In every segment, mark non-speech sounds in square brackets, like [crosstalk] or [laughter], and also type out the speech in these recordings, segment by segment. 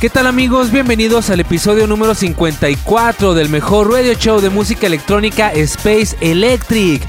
¿Qué tal amigos? Bienvenidos al episodio número 54 del mejor radio show de música electrónica Space Electric.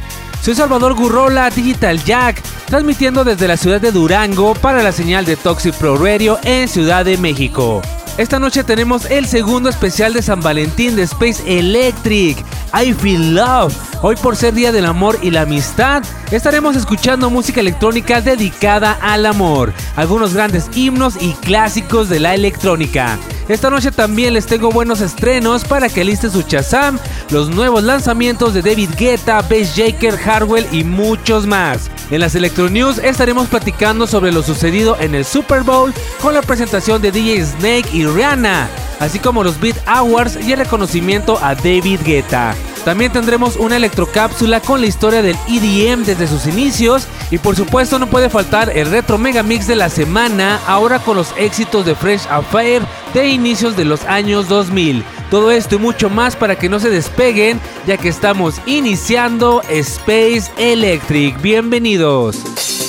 Soy Salvador Gurrola, Digital Jack, transmitiendo desde la ciudad de Durango para la señal de Toxic Pro Radio en Ciudad de México. Esta noche tenemos el segundo especial de San Valentín de Space Electric, I Feel Love. Hoy por ser Día del Amor y la Amistad, estaremos escuchando música electrónica dedicada al amor, algunos grandes himnos y clásicos de la electrónica. Esta noche también les tengo buenos estrenos para que listen su Chazam, los nuevos lanzamientos de David Guetta, Bass Jaker, Harwell y muchos más. En las Electro News estaremos platicando sobre lo sucedido en el Super Bowl con la presentación de DJ Snake y Rihanna, así como los Beat Awards y el reconocimiento a David Guetta. También tendremos una electrocápsula con la historia del EDM desde sus inicios y por supuesto no puede faltar el retro mega mix de la semana ahora con los éxitos de Fresh Affair de inicios de los años 2000. Todo esto y mucho más para que no se despeguen ya que estamos iniciando Space Electric. Bienvenidos.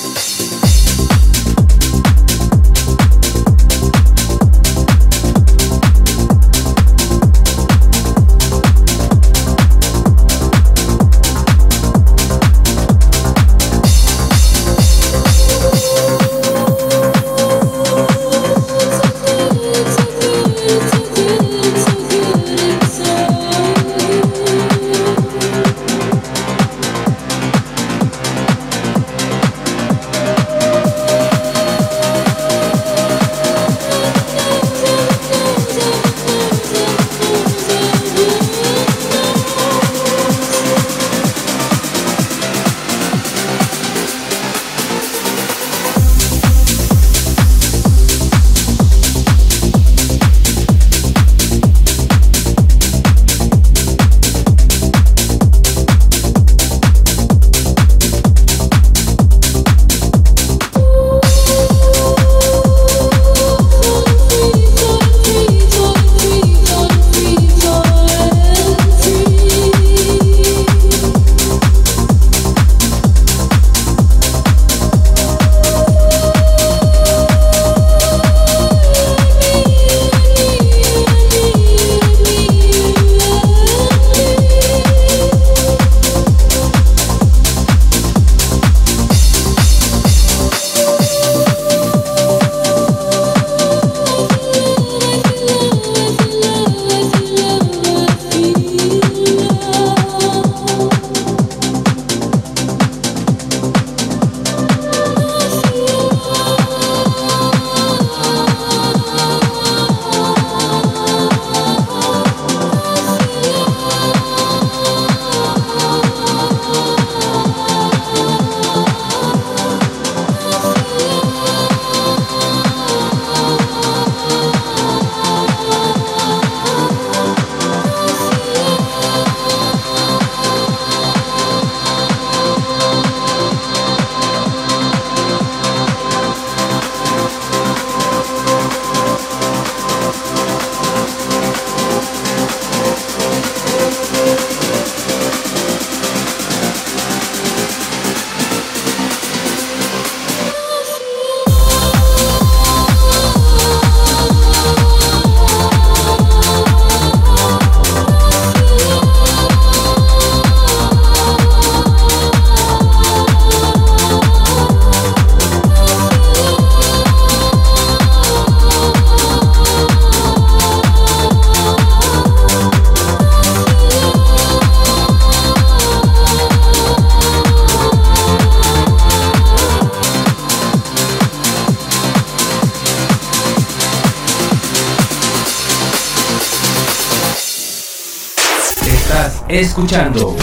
Escuchando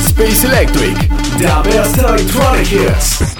Space Electric, the best electronic hits.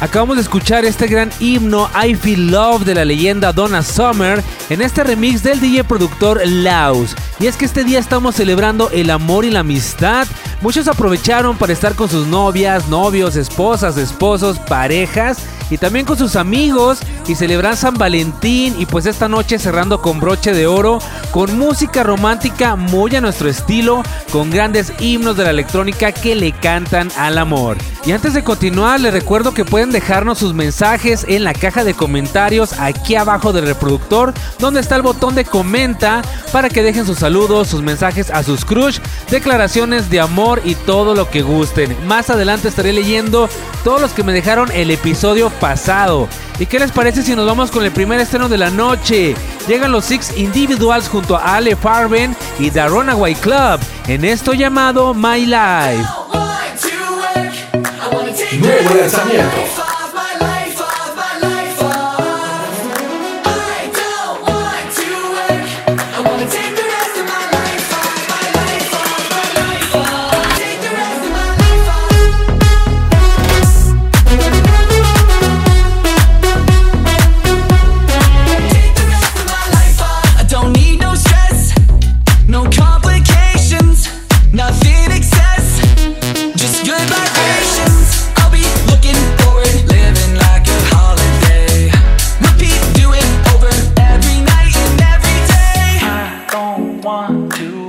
Acabamos de escuchar este gran himno I Feel Love de la leyenda Donna Summer en este remix del DJ productor Laus. Y es que este día estamos celebrando el amor y la amistad. Muchos aprovecharon para estar con sus novias, novios, esposas, esposos, parejas y también con sus amigos y celebrar San Valentín y pues esta noche cerrando con broche de oro, con música romántica muy a nuestro estilo, con grandes himnos de la electrónica que le cantan al amor. Y antes de continuar, les recuerdo que pueden dejarnos sus mensajes en la caja de comentarios aquí abajo del reproductor, donde está el botón de comenta para que dejen sus saludos, sus mensajes a sus crush, declaraciones de amor y todo lo que gusten. Más adelante estaré leyendo todos los que me dejaron el episodio pasado. ¿Y qué les parece si nos vamos con el primer estreno de la noche? Llegan los Six Individuals junto a Ale Farben y The Runaway Club en esto llamado My Life. Nuevo lanzamiento.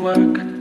Work,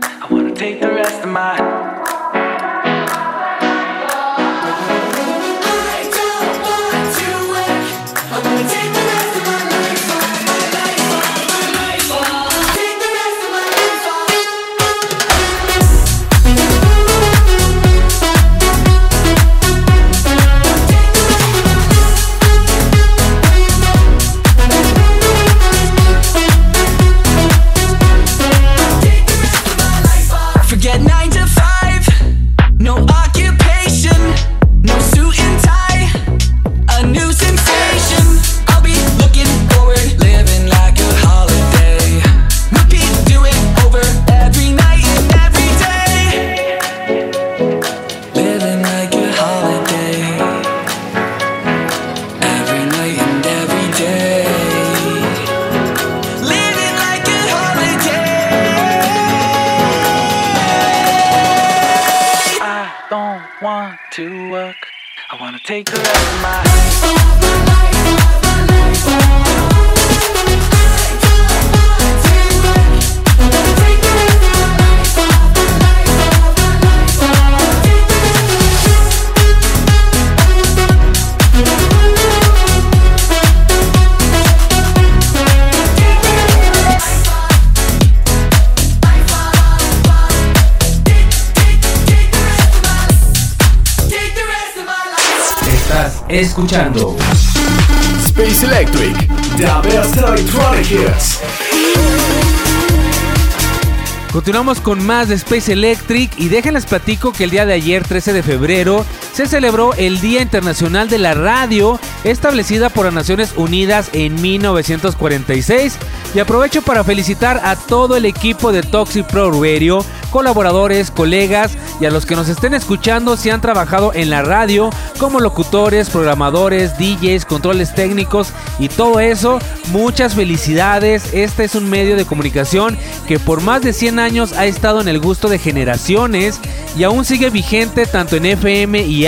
Continuamos con más de Space Electric y déjenles platico que el día de ayer, 13 de febrero, se celebró el Día Internacional de la Radio, establecida por las Naciones Unidas en 1946. Y aprovecho para felicitar a todo el equipo de Toxic Pro Radio, colaboradores, colegas y a los que nos estén escuchando si han trabajado en la radio como locutores, programadores, DJs, controles técnicos y todo eso. Muchas felicidades. Este es un medio de comunicación que por más de 100 años ha estado en el gusto de generaciones y aún sigue vigente tanto en FM y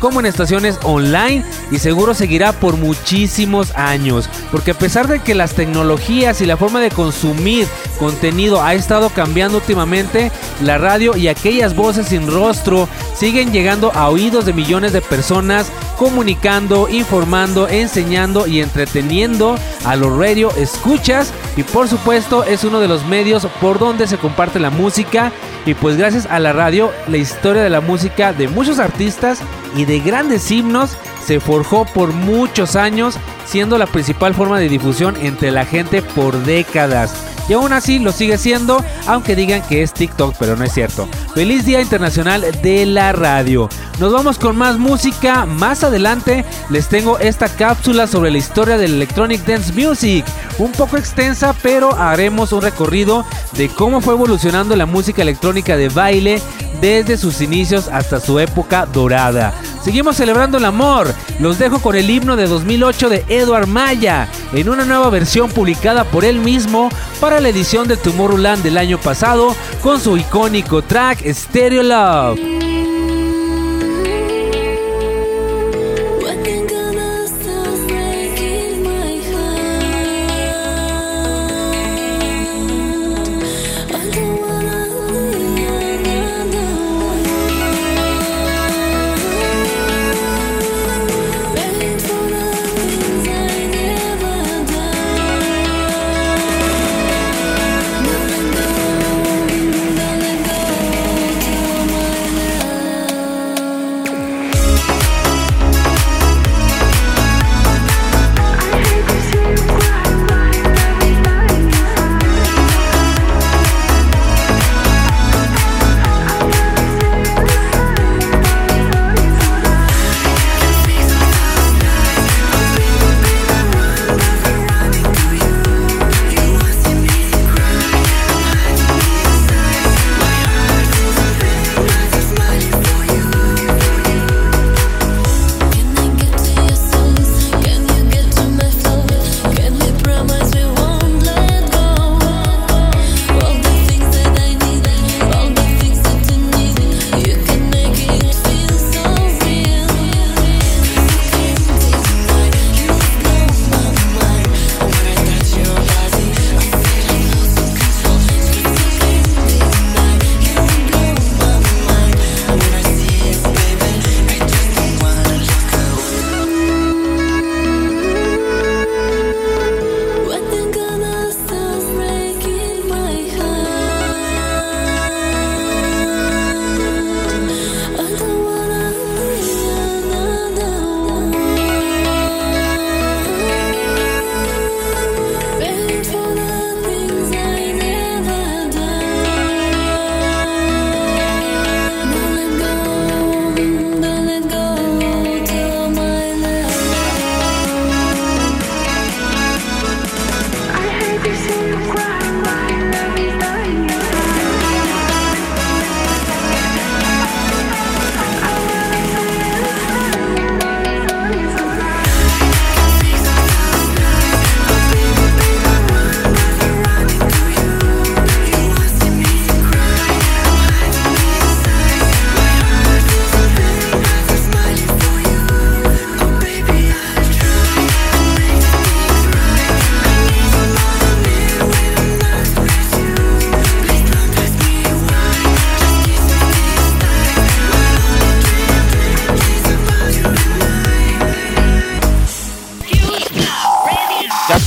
Como en estaciones online y seguro seguirá por muchísimos años. Porque a pesar de que las tecnologías y la forma de consumir contenido ha estado cambiando últimamente, la radio y aquellas voces sin rostro siguen llegando a oídos de millones de personas, comunicando, informando, enseñando y entreteniendo a los radio escuchas y por supuesto es uno de los medios por donde se comparte la música y pues gracias a la radio la historia de la música de muchos artistas y de grandes himnos se forjó por muchos años siendo la principal forma de difusión entre la gente por décadas. y aún así lo sigue siendo, aunque digan que es TikTok, pero no es cierto. Feliz Día Internacional de la Radio. Nos vamos con más música. Más adelante les tengo esta cápsula sobre la historia del Electronic Dance Music. Un poco extensa, pero haremos un recorrido de cómo fue evolucionando la música electrónica de baile desde sus inicios hasta su época dorada. Seguimos celebrando el amor. Los dejo con el himno de 2008 de Edward Maya, en una nueva versión publicada por él mismo para la edición de Tomorrowland del año pasado, con su icónico track Stereo Love.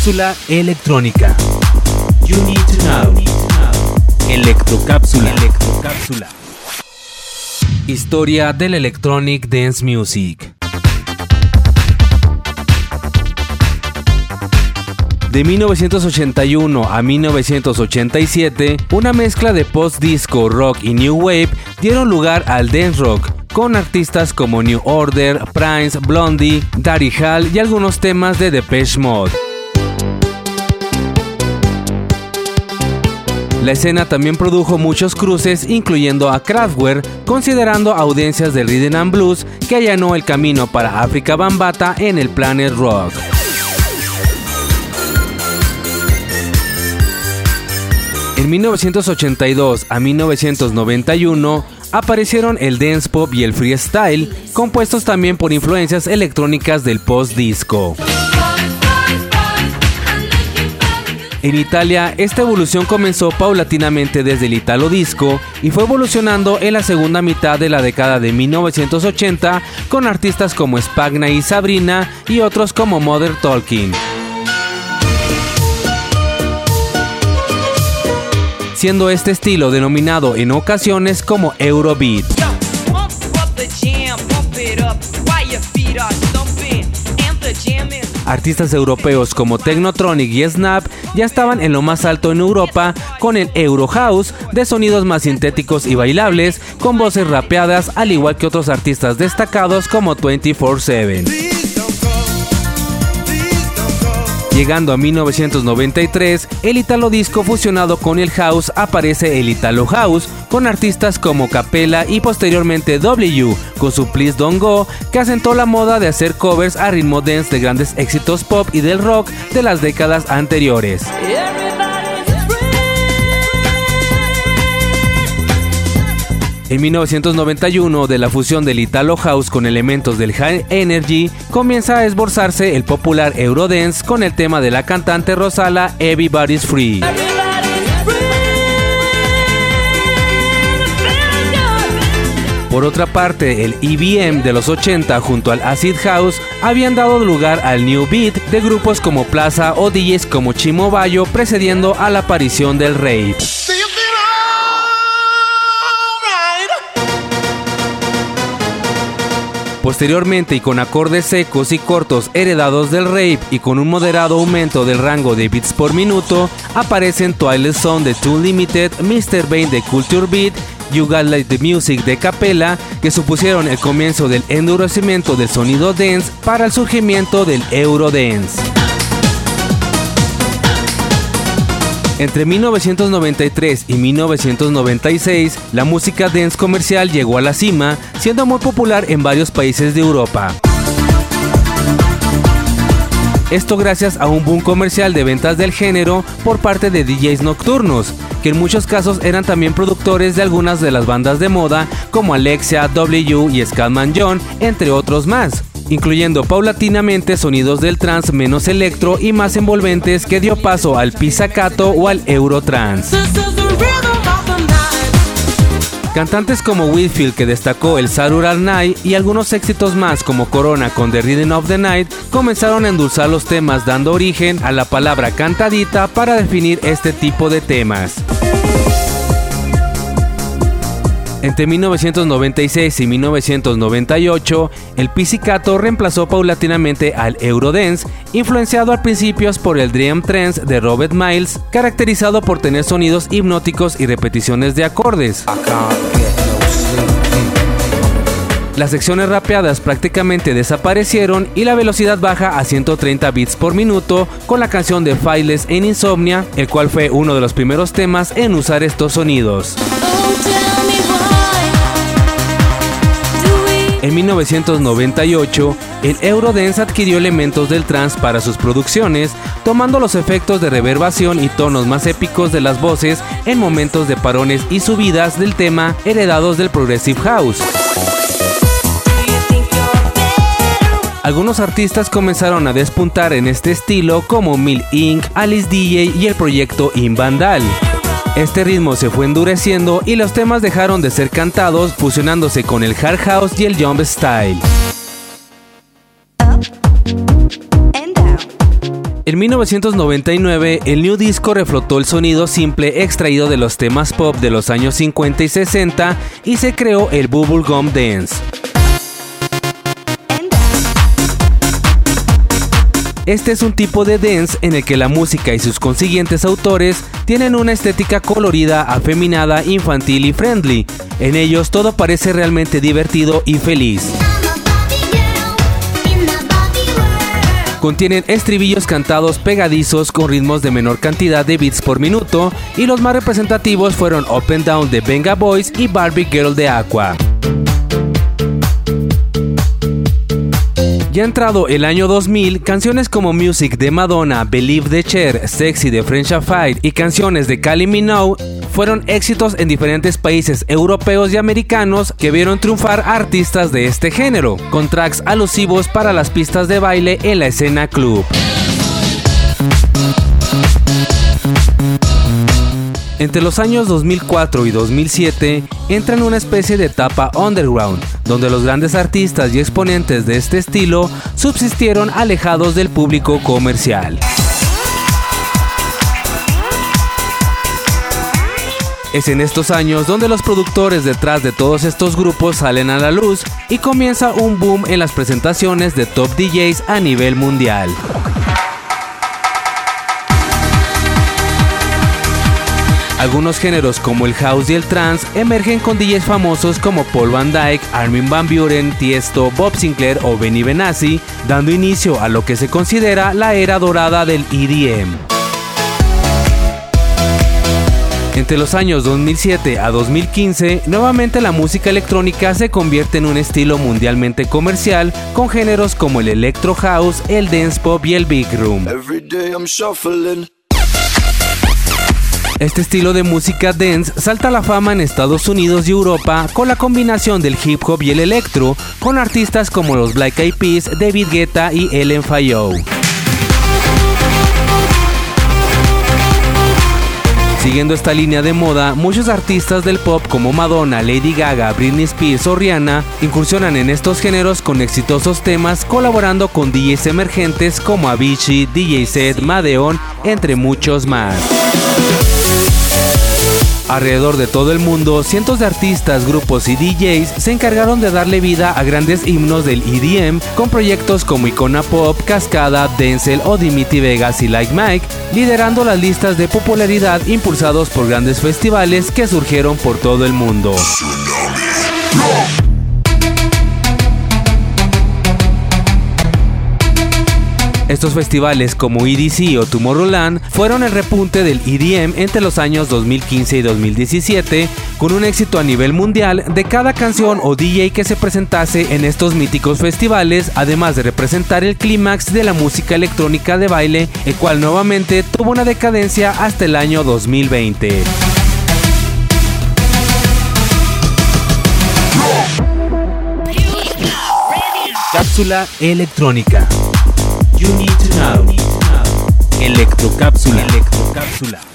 Cápsula electrónica. Electrocápsula. Historia del Electronic Dance Music. De 1981 a 1987, una mezcla de post-disco, rock y new wave dieron lugar al dance rock, con artistas como New Order, Prince, Blondie, Daddy Hall y algunos temas de Depeche Mode. La escena también produjo muchos cruces, incluyendo a Kraftwerk, considerando audiencias del rhythm and blues que allanó el camino para África Bambata en el Planet Rock. En 1982 a 1991 aparecieron el dance pop y el freestyle, compuestos también por influencias electrónicas del post-disco. En Italia, esta evolución comenzó paulatinamente desde el Italo Disco y fue evolucionando en la segunda mitad de la década de 1980 con artistas como Spagna y Sabrina y otros como Mother Talking. Siendo este estilo denominado en ocasiones como Eurobeat. Artistas europeos como Technotronic y Snap ya estaban en lo más alto en Europa con el Euro House de sonidos más sintéticos y bailables con voces rapeadas al igual que otros artistas destacados como 24/7. Llegando a 1993, el Italo Disco fusionado con el House aparece el Italo House, con artistas como Capella y posteriormente W, con su Please Don't Go, que asentó la moda de hacer covers a ritmo dance de grandes éxitos pop y del rock de las décadas anteriores. En 1991, de la fusión del Italo House con elementos del High Energy, comienza a esborzarse el popular Eurodance con el tema de la cantante Rosala Everybody's Free. Por otra parte, el EBM de los 80 junto al Acid House habían dado lugar al New Beat de grupos como Plaza o DJs como Chimo Bayo precediendo a la aparición del rave. Posteriormente y con acordes secos y cortos heredados del rape y con un moderado aumento del rango de beats por minuto, aparecen Twilight Zone de Too Limited, Mr. Bane de Culture Beat, You Got Like the Music de Capella, que supusieron el comienzo del endurecimiento del sonido dance para el surgimiento del Eurodance. Entre 1993 y 1996, la música dance comercial llegó a la cima, siendo muy popular en varios países de Europa. Esto gracias a un boom comercial de ventas del género por parte de DJs nocturnos, que en muchos casos eran también productores de algunas de las bandas de moda como Alexia, W y Scatman John, entre otros más incluyendo paulatinamente sonidos del trance menos electro y más envolventes que dio paso al pizzicato o al eurotrance. Cantantes como Whitfield que destacó el Saturday Night y algunos éxitos más como Corona con The Rhythm of the Night comenzaron a endulzar los temas dando origen a la palabra cantadita para definir este tipo de temas. Entre 1996 y 1998, el pizzicato reemplazó paulatinamente al Eurodance, influenciado al principio por el Dream Trance de Robert Miles, caracterizado por tener sonidos hipnóticos y repeticiones de acordes. Las secciones rapeadas prácticamente desaparecieron y la velocidad baja a 130 bits por minuto con la canción de Files en Insomnia, el cual fue uno de los primeros temas en usar estos sonidos. En 1998, el Eurodance adquirió elementos del trance para sus producciones, tomando los efectos de reverbación y tonos más épicos de las voces en momentos de parones y subidas del tema heredados del Progressive House. Algunos artistas comenzaron a despuntar en este estilo como Mill Inc., Alice DJ y el proyecto Invandal. Este ritmo se fue endureciendo y los temas dejaron de ser cantados, fusionándose con el hard house y el jump style. En 1999, el New Disco reflotó el sonido simple extraído de los temas pop de los años 50 y 60 y se creó el Bubblegum Dance. Este es un tipo de dance en el que la música y sus consiguientes autores tienen una estética colorida, afeminada, infantil y friendly. En ellos todo parece realmente divertido y feliz. Contienen estribillos cantados pegadizos con ritmos de menor cantidad de beats por minuto y los más representativos fueron Open Down de Venga Boys y Barbie Girl de Aqua. Ya entrado el año 2000, canciones como Music de Madonna, Believe de Cher, Sexy de French Fight y canciones de Kylie Minogue fueron éxitos en diferentes países europeos y americanos que vieron triunfar a artistas de este género, con tracks alusivos para las pistas de baile en la escena club. Entre los años 2004 y 2007 entra en una especie de etapa underground, donde los grandes artistas y exponentes de este estilo subsistieron alejados del público comercial. Es en estos años donde los productores detrás de todos estos grupos salen a la luz y comienza un boom en las presentaciones de top DJs a nivel mundial. Algunos géneros como el house y el trance emergen con DJs famosos como Paul Van Dyke, Armin Van Buren, Tiesto, Bob Sinclair o Benny Benassi, dando inicio a lo que se considera la era dorada del EDM. Entre los años 2007 a 2015, nuevamente la música electrónica se convierte en un estilo mundialmente comercial con géneros como el electro house, el dance pop y el big room. Este estilo de música dance salta a la fama en Estados Unidos y Europa con la combinación del hip hop y el electro, con artistas como los Black Eyed Peas, David Guetta y Ellen Fayow. Siguiendo esta línea de moda, muchos artistas del pop como Madonna, Lady Gaga, Britney Spears o Rihanna incursionan en estos géneros con exitosos temas colaborando con DJs emergentes como Avicii, DJ Set, Madeon, entre muchos más. Alrededor de todo el mundo, cientos de artistas, grupos y DJs se encargaron de darle vida a grandes himnos del EDM con proyectos como Icona Pop, Cascada, Denzel o Dimitri Vegas y Like Mike, liderando las listas de popularidad impulsados por grandes festivales que surgieron por todo el mundo. Estos festivales como EDC o Tomorrowland fueron el repunte del EDM entre los años 2015 y 2017, con un éxito a nivel mundial de cada canción o DJ que se presentase en estos míticos festivales, además de representar el clímax de la música electrónica de baile, el cual nuevamente tuvo una decadencia hasta el año 2020. Cápsula electrónica. You need to know. Electrocápsula. Electrocápsula.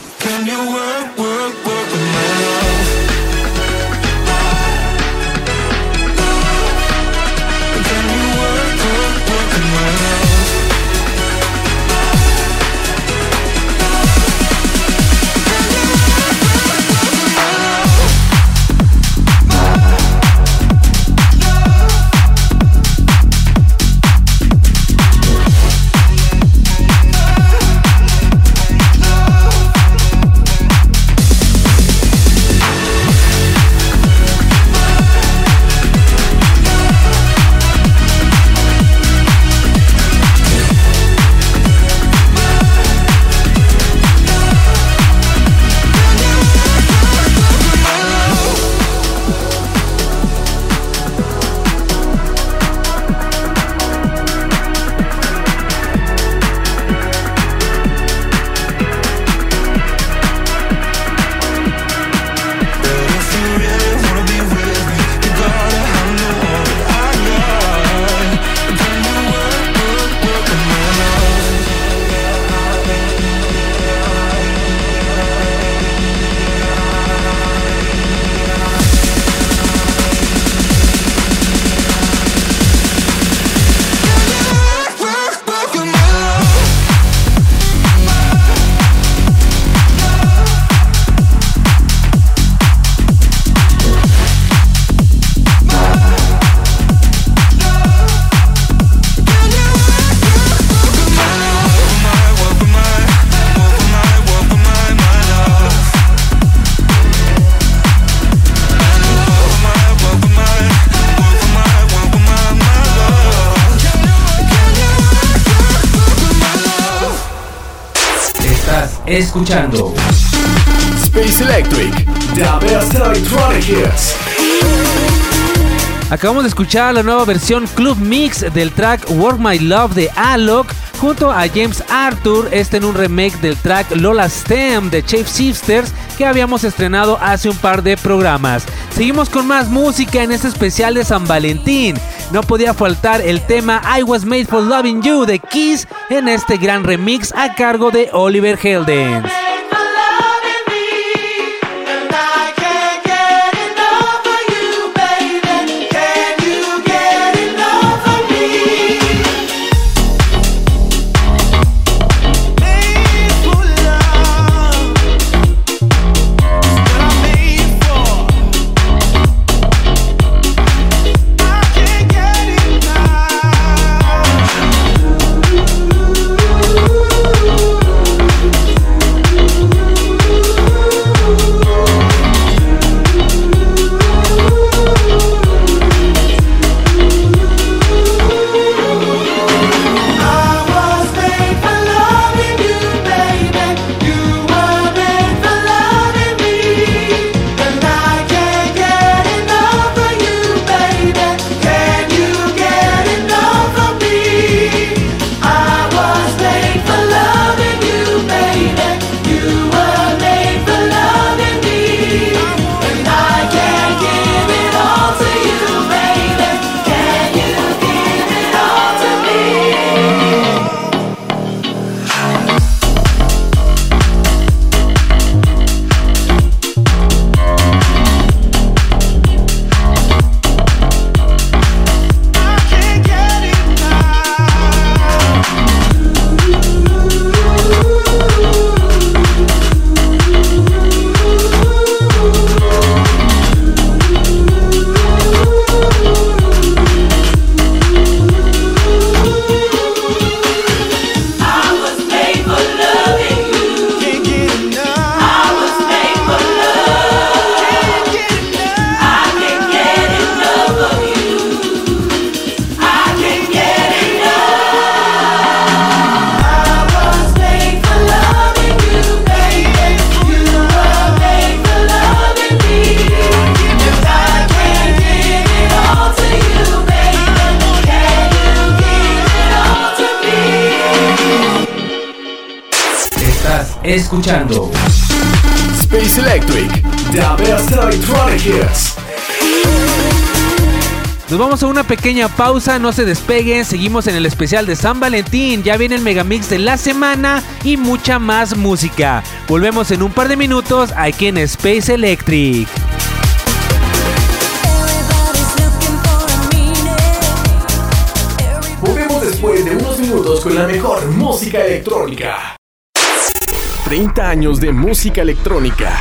Escuchando Space Electric, the best electronic hits. Acabamos de escuchar la nueva versión Club Mix del track Work My Love de Alok junto a James Arthur, este en un remake del track Lola Stem de Chase Shifters que habíamos estrenado hace un par de programas. Seguimos con más música en este especial de San Valentín. No podía faltar el tema I Was Made for Loving You de Kiss en este gran remix a cargo de Oliver Heldens. Vamos a una pequeña pausa, no se despeguen, seguimos en el especial de San Valentín, ya viene el megamix de la semana y mucha más música. Volvemos en un par de minutos aquí en Space Electric. Volvemos después de unos minutos con la mejor música electrónica. 30 años de música electrónica.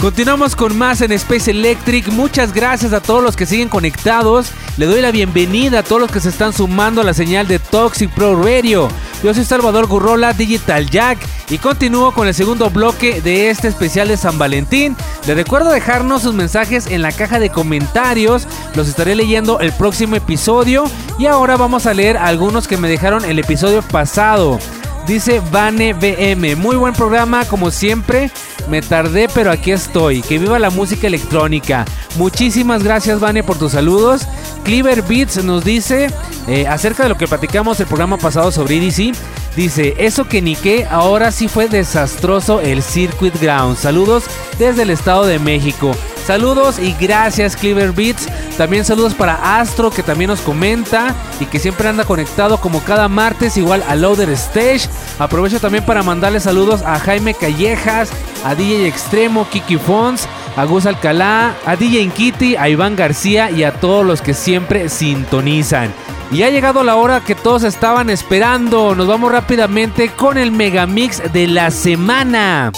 Continuamos con más en Space Electric. Muchas gracias a todos los que siguen conectados. Le doy la bienvenida a todos los que se están sumando a la señal de Toxic Pro Radio. Yo soy Salvador Gurrola, Digital Jack, y continúo con el segundo bloque de este especial de San Valentín. Les recuerdo dejarnos sus mensajes en la caja de comentarios. Los estaré leyendo el próximo episodio. Y ahora vamos a leer algunos que me dejaron el episodio pasado. Dice Vane BM, muy buen programa como siempre. Me tardé, pero aquí estoy. Que viva la música electrónica. Muchísimas gracias, Vane, por tus saludos. Cleaver Beats nos dice eh, acerca de lo que platicamos el programa pasado sobre EDC. Dice, eso que ni qué, ahora sí fue desastroso el Circuit Ground. Saludos desde el Estado de México. Saludos y gracias Cleaver Beats. También saludos para Astro que también nos comenta y que siempre anda conectado como cada martes igual a Loader Stage. Aprovecho también para mandarle saludos a Jaime Callejas, a DJ Extremo, Kiki Fons, a Gus Alcalá, a DJ Kitty, a Iván García y a todos los que siempre sintonizan. Y ha llegado la hora que todos estaban esperando. Nos vamos rápidamente con el megamix de la semana.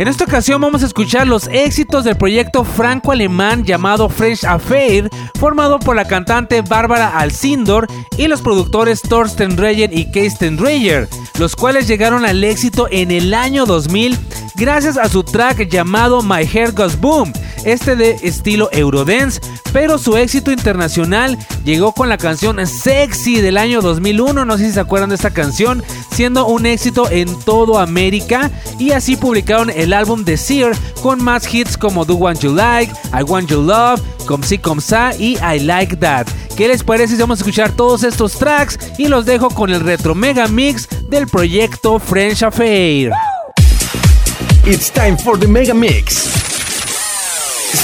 En esta ocasión vamos a escuchar los éxitos del proyecto franco-alemán llamado French Affair, formado por la cantante Bárbara Alcindor y los productores Thorsten Dreyer y Keisten Dreyer, los cuales llegaron al éxito en el año 2000 gracias a su track llamado My Hair Goes Boom, este de estilo Eurodance, pero su éxito internacional llegó con la canción Sexy del año 2001, no sé si se acuerdan de esta canción, siendo un éxito en todo América y así publicaron el álbum The Seer con más hits como Do Want You Like, I Want You Love, Comme Si Comme Sa y I Like That. ¿Qué les parece si vamos a escuchar todos estos tracks y los dejo con el retro mega mix del proyecto French Affair? It's time for the Mega Mix.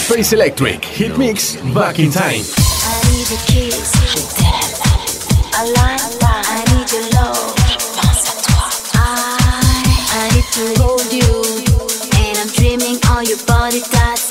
Space Electric Hit Mix Back in Time. I need a kiss, je t'aime. I like, I need your love, je pense à toi. I, I need to hold you, and I'm dreaming on your body that's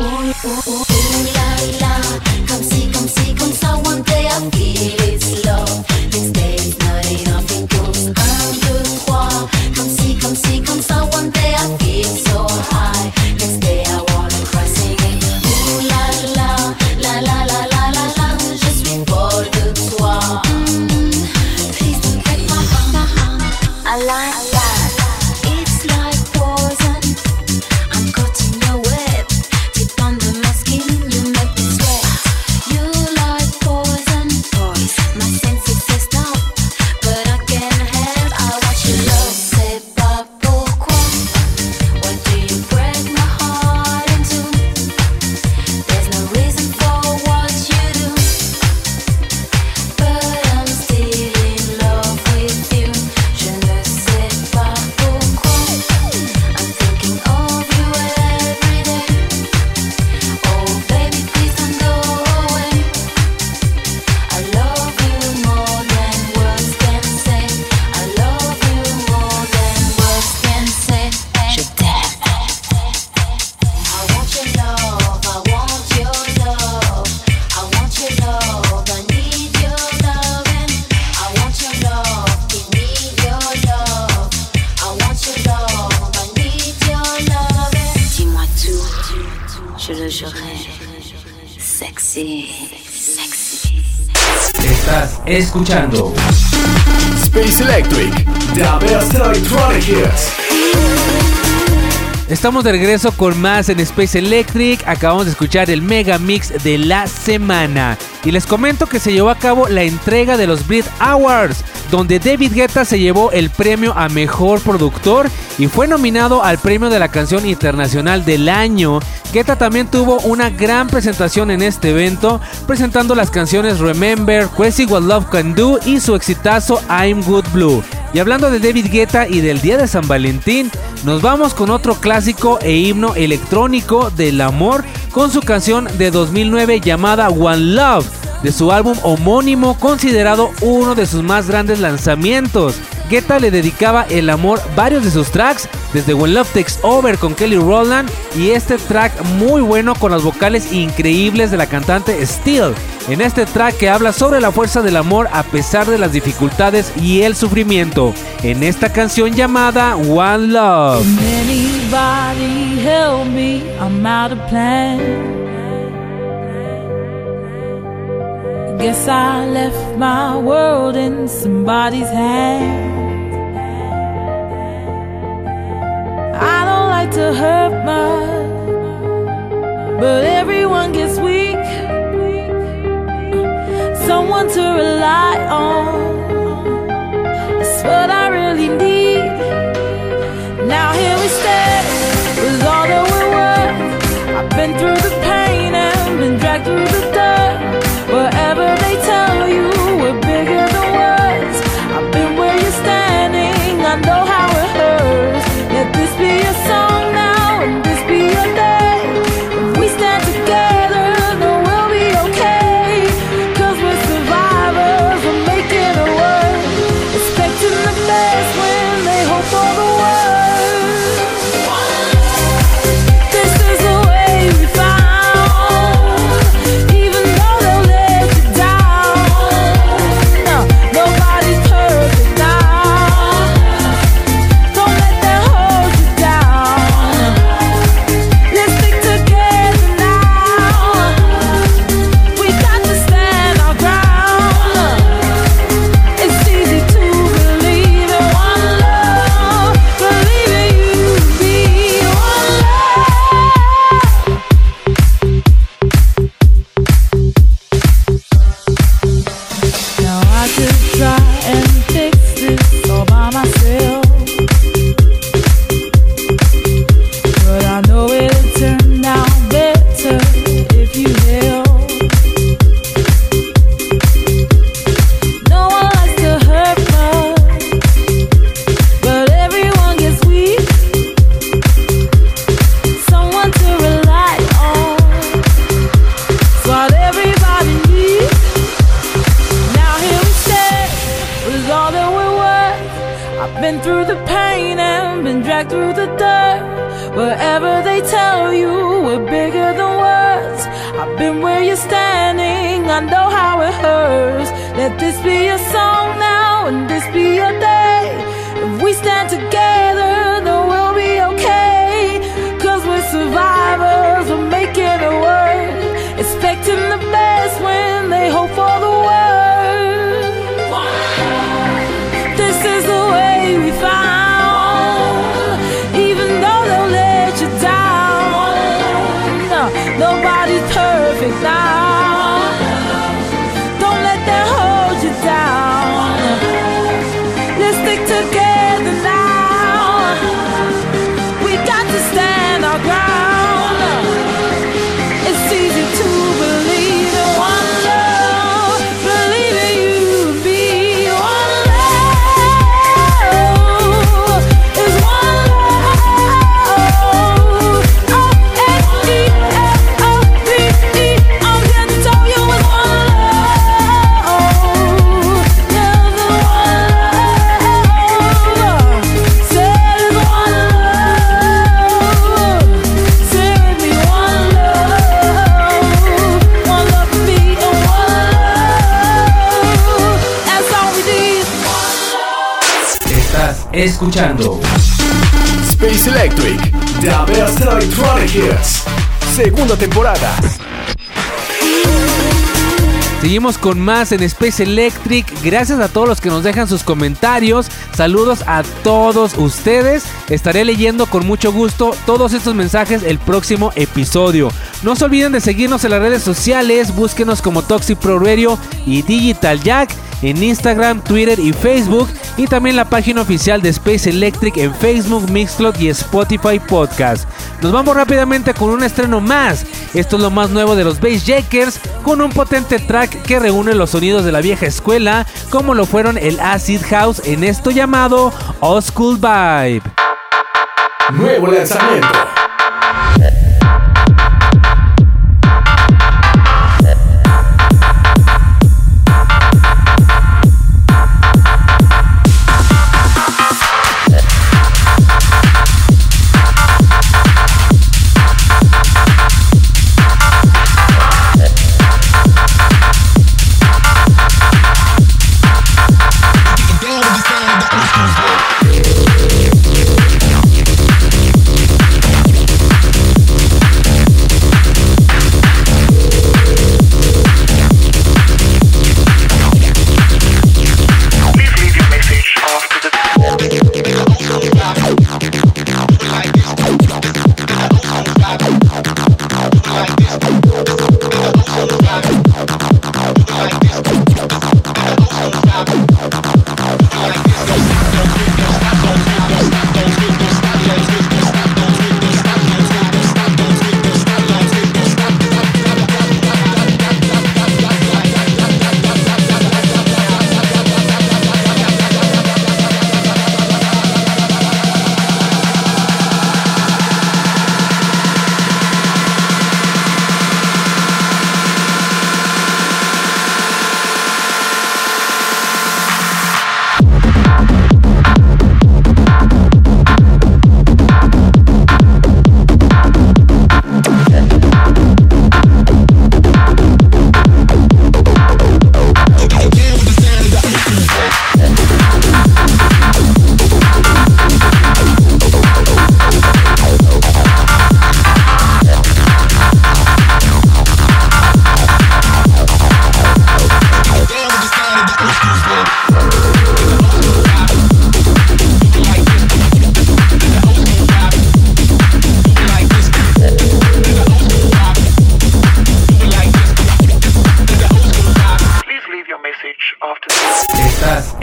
ooh, ooh, ooh, escuchando Space Electric, The best electronic hits. Estamos de regreso con más en Space Electric. Acabamos de escuchar el mega mix de la semana. Y les comento que se llevó a cabo la entrega de los Brit Awards, donde David Guetta se llevó el premio a mejor productor y fue nominado al premio de la canción internacional del año. Guetta también tuvo una gran presentación en este evento, presentando las canciones Remember, Crazy What Love Can Do y su exitazo I'm Good Blue. Y hablando de David Guetta y del día de San Valentín, nos vamos con otro clásico e himno electrónico del amor con su canción de 2009 llamada One Love, de su álbum homónimo considerado uno de sus más grandes lanzamientos. Guetta le dedicaba el amor varios de sus tracks, desde When Love Takes Over con Kelly Rowland y este track muy bueno con las vocales increíbles de la cantante Steel. En este track que habla sobre la fuerza del amor a pesar de las dificultades y el sufrimiento. En esta canción llamada One Love. Guess I left my world in somebody's hands. I don't like to hurt much, but everyone gets weak. Someone to rely on. be a song now and this be a day. If we stand together, the world. Escuchando Space Electric, The best electronic hits. segunda temporada. Seguimos con más en Space Electric. Gracias a todos los que nos dejan sus comentarios. Saludos a todos ustedes. Estaré leyendo con mucho gusto todos estos mensajes el próximo episodio. No se olviden de seguirnos en las redes sociales. Búsquenos como Toxic Pro Radio y Digital Jack en Instagram, Twitter y Facebook. Y también la página oficial de Space Electric en Facebook, Mixcloud y Spotify Podcast. Nos vamos rápidamente con un estreno más. Esto es lo más nuevo de los Bass Jackers con un potente track que reúne los sonidos de la vieja escuela como lo fueron el Acid House en esto llamado Old School Vibe. Nuevo lanzamiento.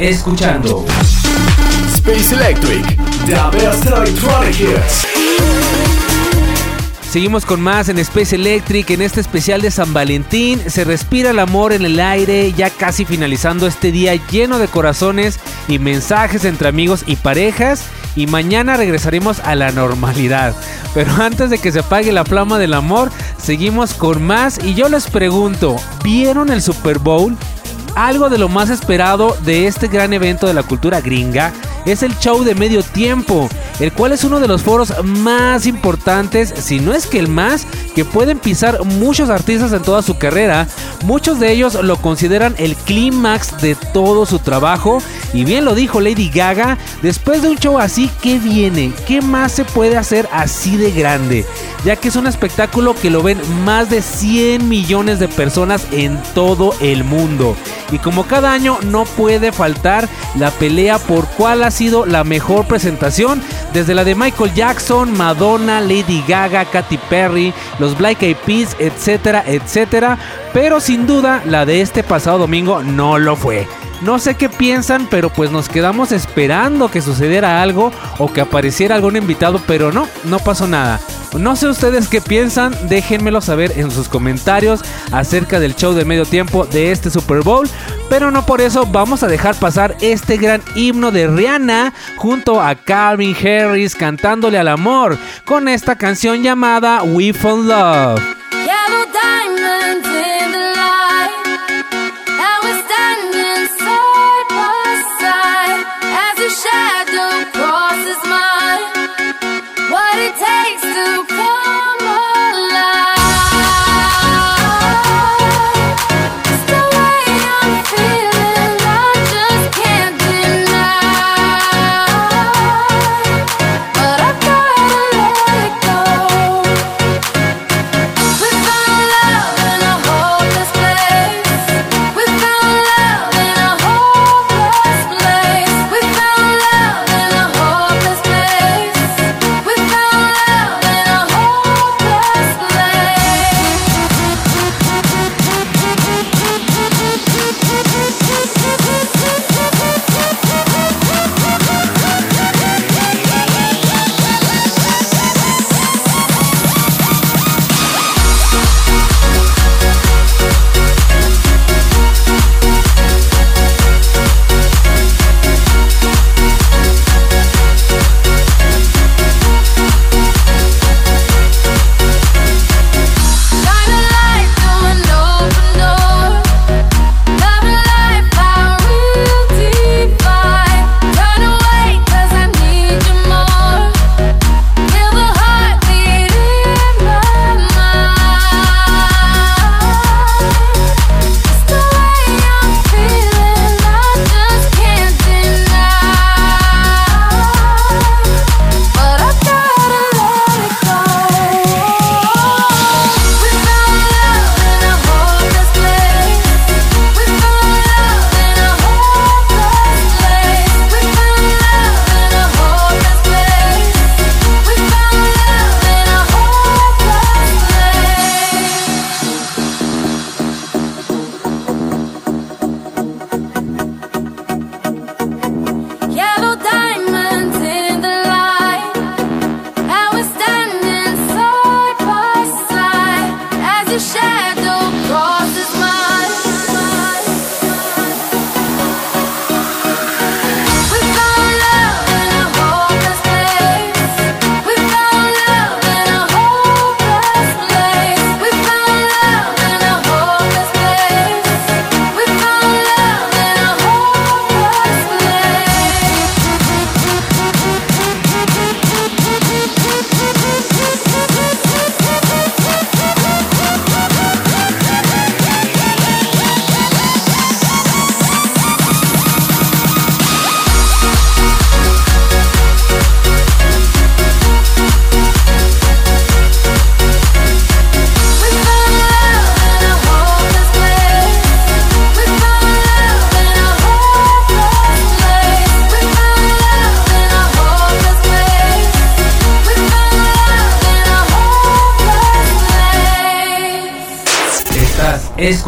Escuchando Space Electric, The best electronic hits. Seguimos con más en Space Electric, en este especial de San Valentín. Se respira el amor en el aire, ya casi finalizando este día lleno de corazones y mensajes entre amigos y parejas. Y mañana regresaremos a la normalidad. Pero [laughs] antes de que se apague la flama del amor, seguimos con más. Y yo les pregunto, ¿vieron el Super Bowl? Algo de lo más esperado de este gran evento de la cultura gringa es el show de medio tiempo, el cual es uno de los foros más importantes, si no es que el más, que pueden pisar muchos artistas en toda su carrera. Muchos de ellos lo consideran el clímax de todo su trabajo. Y bien lo dijo Lady Gaga, después de un show así, ¿qué viene? ¿Qué más se puede hacer así de grande? Ya que es un espectáculo que lo ven más de 100 millones de personas en todo el mundo. Y como cada año no puede faltar la pelea por cuál ha sido la mejor presentación, desde la de Michael Jackson, Madonna, Lady Gaga, Katy Perry, los Black Eyed Peas, etcétera, etcétera, pero sin duda la de este pasado domingo no lo fue. No sé qué piensan, pero pues nos quedamos esperando que sucediera algo o que apareciera algún invitado, pero no, no pasó nada. No sé ustedes qué piensan, déjenmelo saber en sus comentarios acerca del show de medio tiempo de este Super Bowl. Pero no por eso vamos a dejar pasar este gran himno de Rihanna junto a Calvin Harris cantándole al amor con esta canción llamada We Found Love.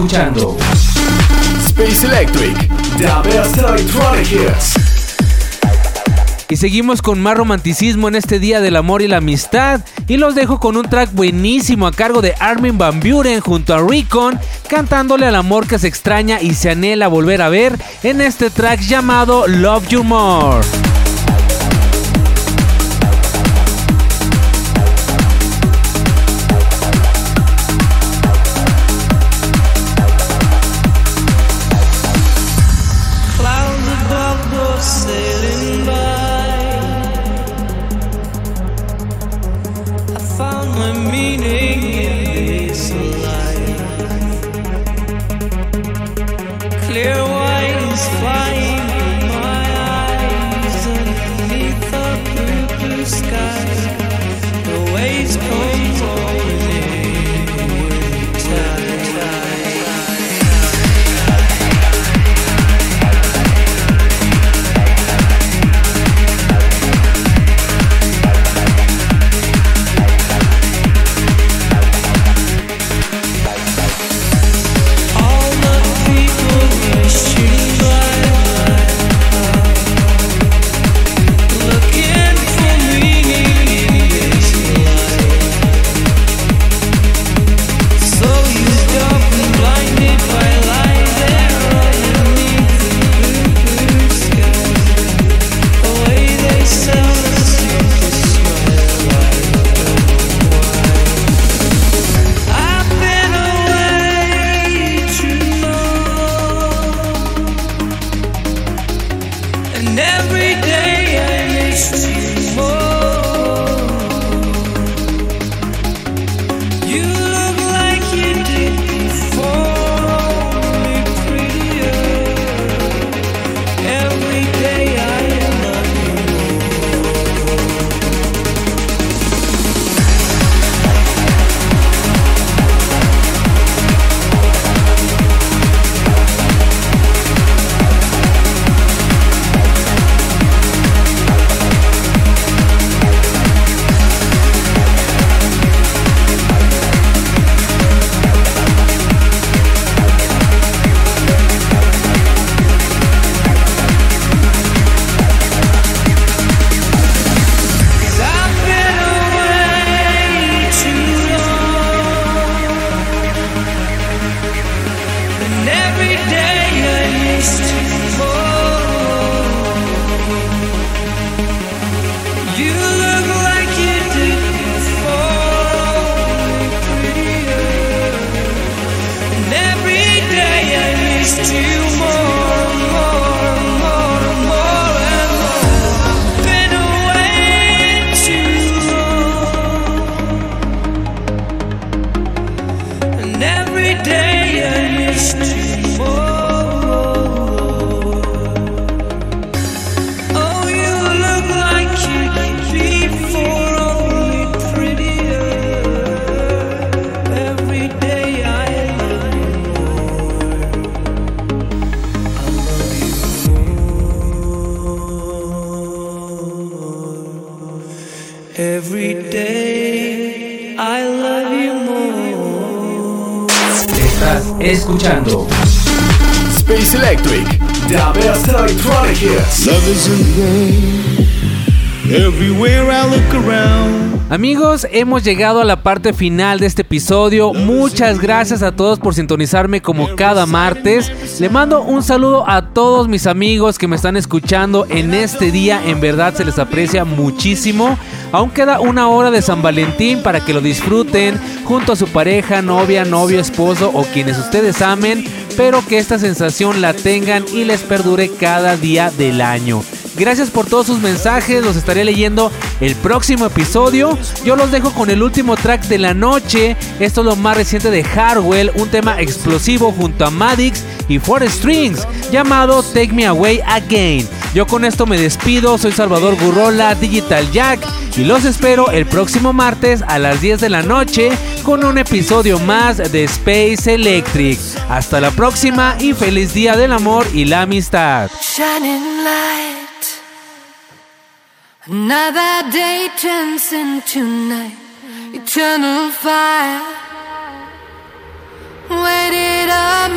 escuchando Space Electric. Y seguimos con más romanticismo en este Día del Amor y la Amistad. Y los dejo con un track buenísimo a cargo de Armin Van Buren junto a Recon, cantándole al amor que se extraña y se anhela volver a ver en este track llamado Love You More. waste escuchando Space Electric, the best electronic hits. Love is in the air. Everywhere I look around. Amigos, hemos llegado a la parte final de este episodio. Muchas gracias a todos por sintonizarme como cada martes. Le mando un saludo a todos mis amigos que me están escuchando en este día. En verdad se les aprecia muchísimo. Aún queda una hora de San Valentín para que lo disfruten junto a su pareja, novia, novio, esposo o quienes ustedes amen. Pero que esta sensación la tengan y les perdure cada día del año. Gracias por todos sus mensajes, los estaré leyendo el próximo episodio. Yo los dejo con el último track de la noche. Esto es lo más reciente de Harwell, un tema explosivo junto a Madix y Four Strings, llamado Take Me Away Again. Yo con esto me despido, soy Salvador Gurrola, Digital Jack, y los espero el próximo martes a las 10 de la noche con un episodio más de Space Electric. Hasta la próxima y feliz día del amor y la amistad. Waited all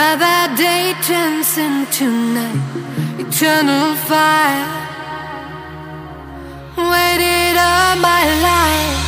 Another day turns into night. Eternal fire. Waited all my life.